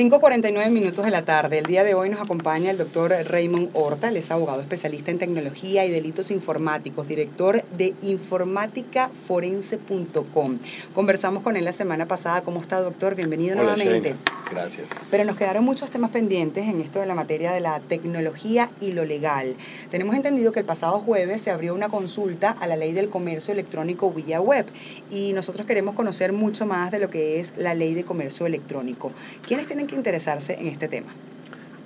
5.49 minutos de la tarde. El día de hoy nos acompaña el doctor Raymond Horta, él es abogado especialista en tecnología y delitos informáticos, director de informáticaforense.com. Conversamos con él la semana pasada. ¿Cómo está, doctor? Bienvenido Hola, nuevamente. Gracias. Pero nos quedaron muchos temas pendientes en esto de la materia de la tecnología y lo legal. Tenemos entendido que el pasado jueves se abrió una consulta a la ley del comercio electrónico vía web y nosotros queremos conocer mucho más de lo que es la ley de comercio electrónico. ¿Quiénes tienen que interesarse en este tema?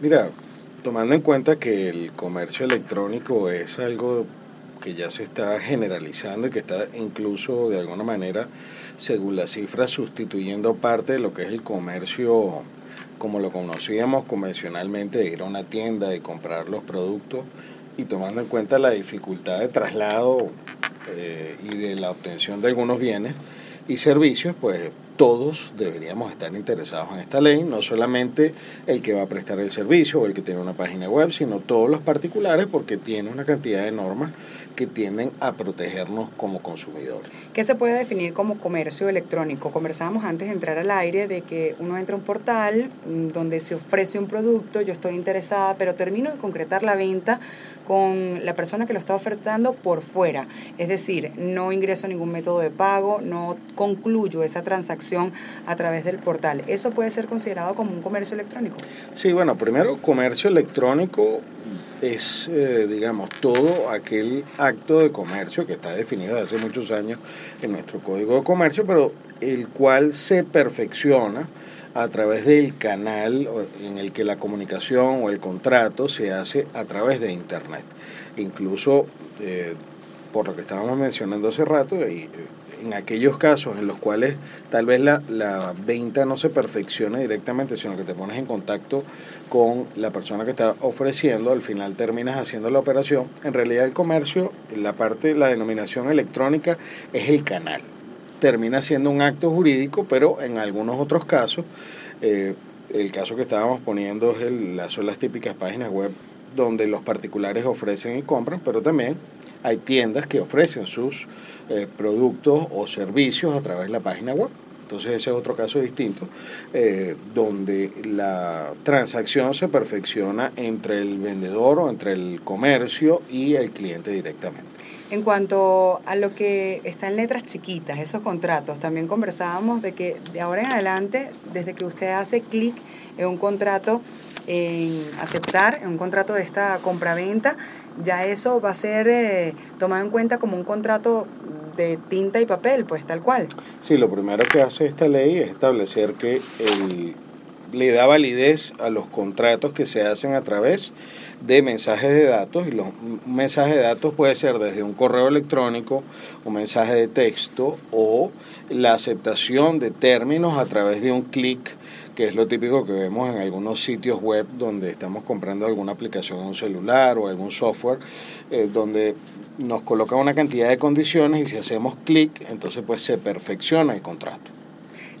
Mira, tomando en cuenta que el comercio electrónico es algo que ya se está generalizando y que está incluso de alguna manera, según las cifras, sustituyendo parte de lo que es el comercio como lo conocíamos convencionalmente, de ir a una tienda y comprar los productos y tomando en cuenta la dificultad de traslado eh, y de la obtención de algunos bienes y servicios, pues todos deberíamos estar interesados en esta ley, no solamente el que va a prestar el servicio o el que tiene una página web, sino todos los particulares porque tiene una cantidad de normas que tienden a protegernos como consumidores. ¿Qué se puede definir como comercio electrónico? Conversábamos antes de entrar al aire de que uno entra a un portal mm, donde se ofrece un producto, yo estoy interesada, pero termino de concretar la venta con la persona que lo está ofertando por fuera. Es decir, no ingreso ningún método de pago, no concluyo esa transacción a través del portal. ¿Eso puede ser considerado como un comercio electrónico? Sí, bueno, primero, comercio electrónico es, eh, digamos, todo aquel acto de comercio que está definido desde hace muchos años en nuestro Código de Comercio, pero el cual se perfecciona a través del canal en el que la comunicación o el contrato se hace a través de Internet. Incluso, eh, por lo que estábamos mencionando hace rato, y, en aquellos casos en los cuales tal vez la, la venta no se perfecciona directamente, sino que te pones en contacto con la persona que está ofreciendo, al final terminas haciendo la operación. En realidad el comercio, la parte, la denominación electrónica es el canal. Termina siendo un acto jurídico, pero en algunos otros casos, eh, el caso que estábamos poniendo es el, son las típicas páginas web donde los particulares ofrecen y compran, pero también hay tiendas que ofrecen sus eh, productos o servicios a través de la página web. Entonces ese es otro caso distinto, eh, donde la transacción se perfecciona entre el vendedor o entre el comercio y el cliente directamente. En cuanto a lo que está en letras chiquitas, esos contratos, también conversábamos de que de ahora en adelante, desde que usted hace clic en un contrato, en aceptar, en un contrato de esta compraventa, ya eso va a ser eh, tomado en cuenta como un contrato de tinta y papel, pues tal cual. Sí, lo primero que hace esta ley es establecer que le da validez a los contratos que se hacen a través de mensajes de datos y los un mensaje de datos puede ser desde un correo electrónico, un mensaje de texto o la aceptación de términos a través de un clic que es lo típico que vemos en algunos sitios web donde estamos comprando alguna aplicación en un celular o algún software, eh, donde nos coloca una cantidad de condiciones y si hacemos clic, entonces pues se perfecciona el contrato.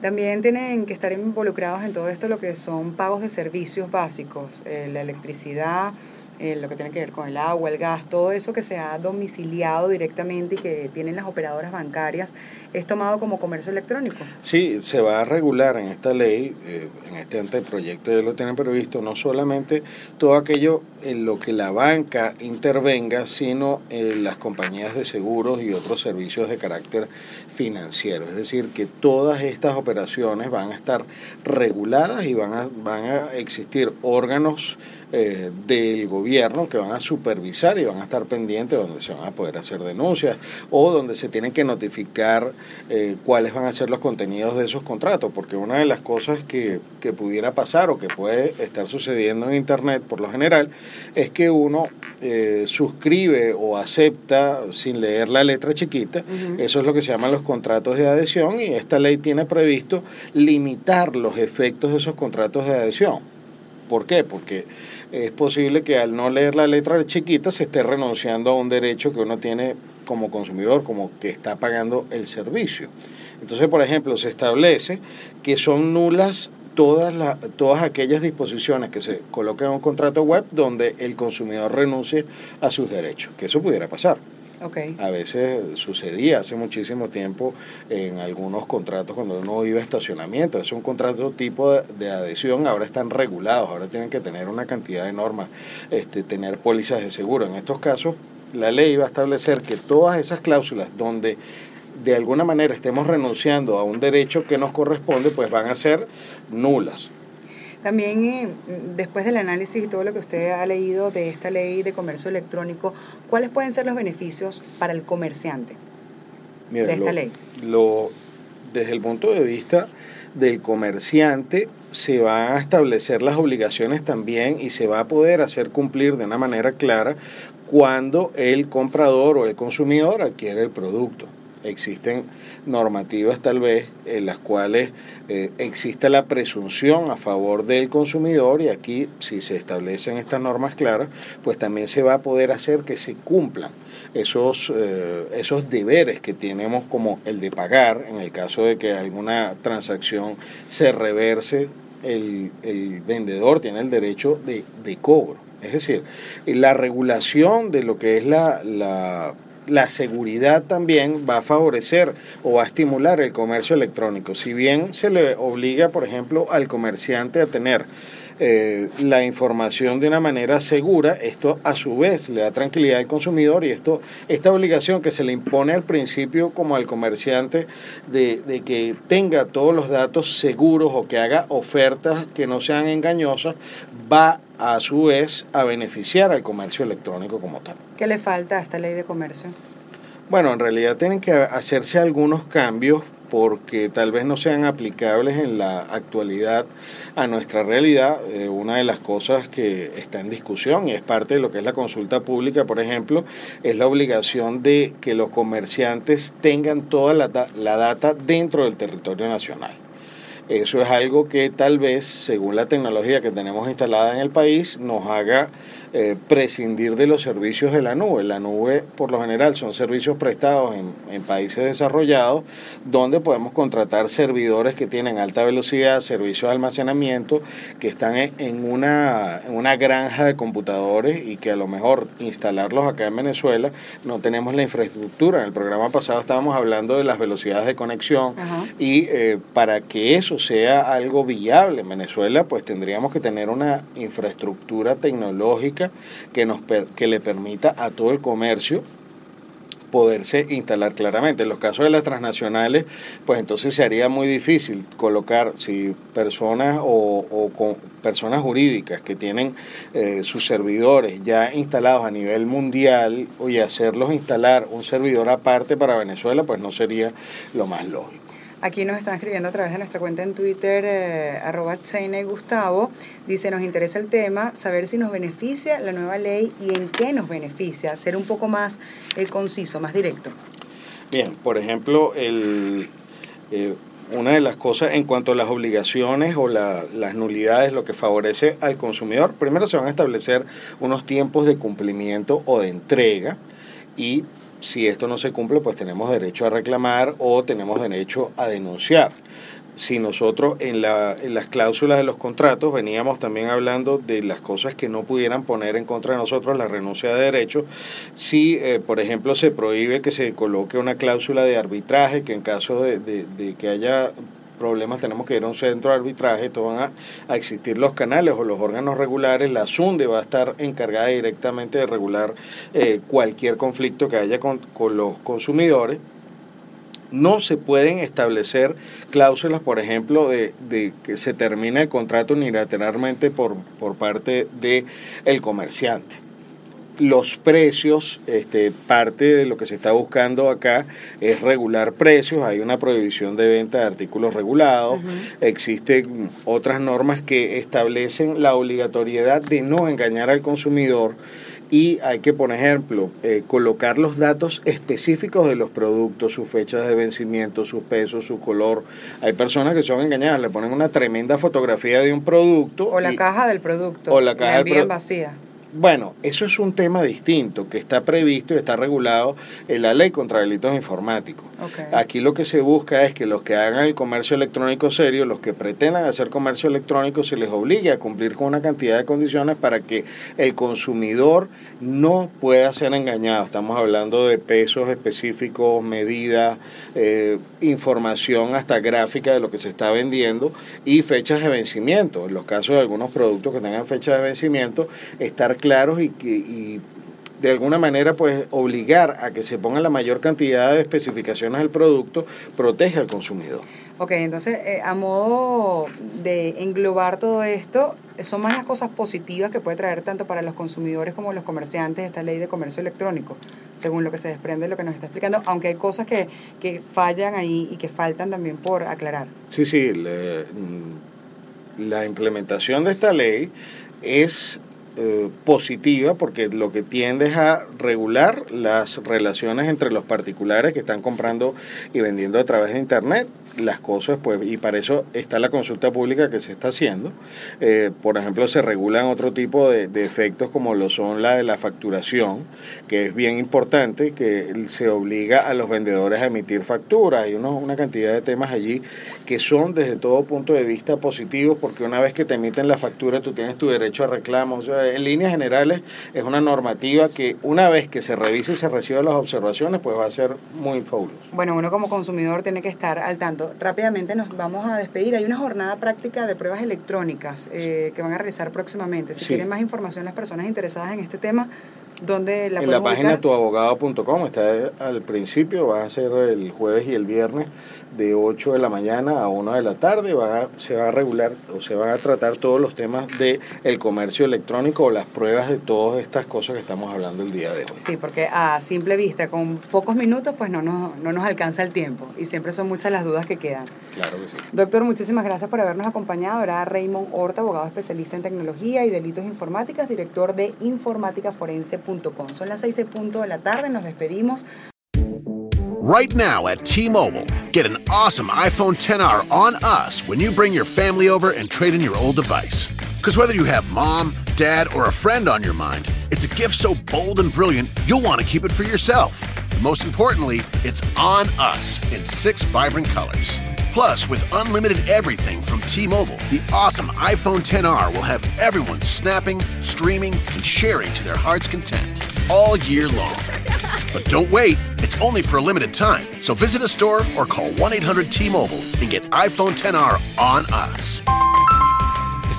También tienen que estar involucrados en todo esto lo que son pagos de servicios básicos, eh, la electricidad, eh, lo que tiene que ver con el agua, el gas, todo eso que se ha domiciliado directamente y que tienen las operadoras bancarias, es tomado como comercio electrónico. Sí, se va a regular en esta ley, eh, en este anteproyecto ya lo tienen previsto, no solamente todo aquello en lo que la banca intervenga, sino en las compañías de seguros y otros servicios de carácter financiero. Es decir, que todas estas operaciones van a estar reguladas y van a, van a existir órganos eh, del gobierno que van a supervisar y van a estar pendientes donde se van a poder hacer denuncias o donde se tienen que notificar eh, cuáles van a ser los contenidos de esos contratos, porque una de las cosas que, que pudiera pasar o que puede estar sucediendo en Internet por lo general es que uno eh, suscribe o acepta sin leer la letra chiquita, eso es lo que se llaman los contratos de adhesión y esta ley tiene previsto limitar los efectos de esos contratos de adhesión. ¿Por qué? Porque es posible que al no leer la letra chiquita se esté renunciando a un derecho que uno tiene como consumidor, como que está pagando el servicio. Entonces, por ejemplo, se establece que son nulas todas, las, todas aquellas disposiciones que se coloquen en un contrato web donde el consumidor renuncie a sus derechos, que eso pudiera pasar. A veces sucedía hace muchísimo tiempo en algunos contratos cuando uno iba a estacionamiento. Es un contrato tipo de, adhesión, ahora están regulados, ahora tienen que tener una cantidad de normas, este, tener pólizas de seguro. En estos casos, la ley va a establecer que todas esas cláusulas donde de alguna manera estemos renunciando a un derecho que nos corresponde, pues van a ser nulas. También, eh, después del análisis y todo lo que usted ha leído de esta ley de comercio electrónico, ¿cuáles pueden ser los beneficios para el comerciante de esta ley? Lo, desde el punto de vista del comerciante, se van a establecer las obligaciones también y se va a poder hacer cumplir de una manera clara cuando el comprador o el consumidor adquiere el producto. Existen normativas tal vez en las cuales eh, existe la presunción a favor del consumidor y aquí si se establecen estas normas claras, pues también se va a poder hacer que se cumplan esos, eh, esos deberes que tenemos como el de pagar en el caso de que alguna transacción se reverse, el, el vendedor tiene el derecho de, de cobro. Es decir, la regulación de lo que es la, la la seguridad también va a favorecer o va a estimular el comercio electrónico. Si bien se le obliga, por ejemplo, al comerciante a tener eh, la información de una manera segura, esto a su vez le da tranquilidad al consumidor y esto, esta obligación que se le impone al principio como al comerciante de, de que tenga todos los datos seguros o que haga ofertas que no sean engañosas, va a su vez a beneficiar al comercio electrónico como tal. ¿Qué le falta a esta ley de comercio? Bueno, en realidad tienen que hacerse algunos cambios porque tal vez no sean aplicables en la actualidad a nuestra realidad. Eh, una de las cosas que está en discusión y es parte de lo que es la consulta pública, por ejemplo, es la obligación de que los comerciantes tengan toda la, la data dentro del territorio nacional. Eso es algo que tal vez, según la tecnología que tenemos instalada en el país, nos haga eh, prescindir de los servicios de la nube. La nube, por lo general, son servicios prestados en, en, países desarrollados donde podemos contratar servidores que tienen alta velocidad, servicios de almacenamiento, que están en una, en una granja de computadores y que a lo mejor instalarlos acá en Venezuela no tenemos la infraestructura. En el programa pasado estábamos hablando de las velocidades de conexión y eh, para que eso sea algo viable en Venezuela, pues tendríamos que tener una infraestructura tecnológica que, nos, que le permita a todo el comercio poderse instalar claramente. En los casos de las transnacionales, pues entonces se haría muy difícil colocar si personas o, personas jurídicas que tienen eh, sus servidores ya instalados a nivel mundial y hacerlos instalar un servidor aparte para Venezuela, pues no sería lo más lógico. Aquí nos están escribiendo a través de nuestra cuenta en Twitter, eh, arroba Gustavo. Dice, nos interesa el tema, saber si nos beneficia la nueva ley y en qué nos beneficia, ser un poco más eh, conciso, más directo. Bien, por ejemplo, el, eh, una de las cosas en cuanto a las obligaciones o la, las nulidades, lo que favorece al consumidor, primero se van a establecer unos tiempos de cumplimiento o de entrega y si esto no se cumple, pues tenemos derecho a reclamar o tenemos derecho a denunciar. si nosotros en, la, en las cláusulas de los contratos veníamos también hablando de las cosas que no pudieran poner en contra de nosotros la renuncia de derechos, si eh, por ejemplo se prohíbe que se coloque una cláusula de arbitraje, que en caso de, de, que haya problemas tenemos que ir a un centro de arbitraje, esto van a, existir los canales o los órganos regulares, la SUNDE va a estar encargada directamente de regular eh, cualquier conflicto que haya con, los consumidores no se pueden establecer cláusulas, por ejemplo, de, que se termine el contrato unilateralmente por, por parte del el comerciante. Los precios, este, parte de lo que se está buscando acá es regular precios, hay una prohibición de venta de artículos regulados, existen otras normas que establecen la obligatoriedad de no engañar al consumidor y hay que, por ejemplo, eh, colocar los datos específicos de los productos, sus fechas de vencimiento, su peso, su color. Hay personas que son engañadas, le ponen una tremenda fotografía de un producto. O la caja del producto. O la caja del vacía. Bueno, eso es un tema distinto que está previsto y está regulado en la ley contra delitos informáticos. Aquí lo que se busca es que los que hagan el comercio electrónico serio, los que pretendan hacer comercio electrónico, se les obligue a cumplir con una cantidad de condiciones para que el consumidor no pueda ser engañado. Estamos hablando de pesos específicos, medidas, eh, información hasta gráfica de lo que se está vendiendo y fechas de vencimiento. En los casos de algunos productos que tengan fechas de vencimiento, estar claros y que de alguna manera pues obligar a que se ponga la mayor cantidad de especificaciones del producto protege al consumidor. Ok, entonces eh, a modo de englobar todo esto, son más las cosas positivas que puede traer tanto para los consumidores como los comerciantes esta ley de comercio electrónico, según lo que se desprende de lo que nos está explicando, aunque hay cosas que, que fallan ahí y que faltan también por aclarar. Sí, sí, mm, la implementación de esta ley es eh, positiva porque lo que tiende es a regular las relaciones entre los particulares que están comprando y vendiendo a través de Internet las cosas, pues, y para eso está la consulta pública que se está haciendo. Eh, por ejemplo, se regulan otro tipo de, efectos como lo son la de la facturación, que es bien importante, que se obliga a los vendedores a emitir facturas. Hay una cantidad de temas allí que son desde todo punto de vista positivos, porque una vez que te emiten la factura, tú tienes tu derecho a reclamo. O sea, en líneas generales, es una normativa que una vez que se revise y se reciban las observaciones, pues va a ser muy fabuloso. Bueno, uno como consumidor tiene que estar al tanto rápidamente nos vamos a despedir. Hay una jornada práctica de pruebas electrónicas eh, que van a realizar próximamente. Si quieren más información las personas interesadas en este tema, ¿dónde la En la página tuabogado.com está al principio, va a ser el jueves y el viernes de 8 de la mañana a 1 de la tarde. Va se va a regular o se van a tratar todos los temas de el comercio electrónico o las pruebas de todas estas cosas que estamos hablando el día de hoy. Sí, porque a simple vista, con pocos minutos, pues no nos, no nos alcanza el tiempo y siempre son muchas las dudas que quedan. Claro que sí. Doctor, muchísimas gracias por habernos acompañado. Era Raymond Horta, abogado especialista en tecnología y delitos informáticas, director de informáticaforense.com. Son las 6 de la tarde, nos despedimos. Right now at T-Mobile, get an awesome iPhone 10R on us when you bring your family over and trade in your old device. Because whether you have mom, dad, or a friend on your mind, it's a gift so bold and brilliant you'll want to keep it for yourself. And most importantly, it's on us in six vibrant colors. Plus, with unlimited everything from T-Mobile, the awesome iPhone 10R will have everyone snapping, streaming, and sharing to their heart's content all year long. But don't wait, it's only for a limited time. So visit a store or call 1 800 T Mobile and get iPhone 10R on us.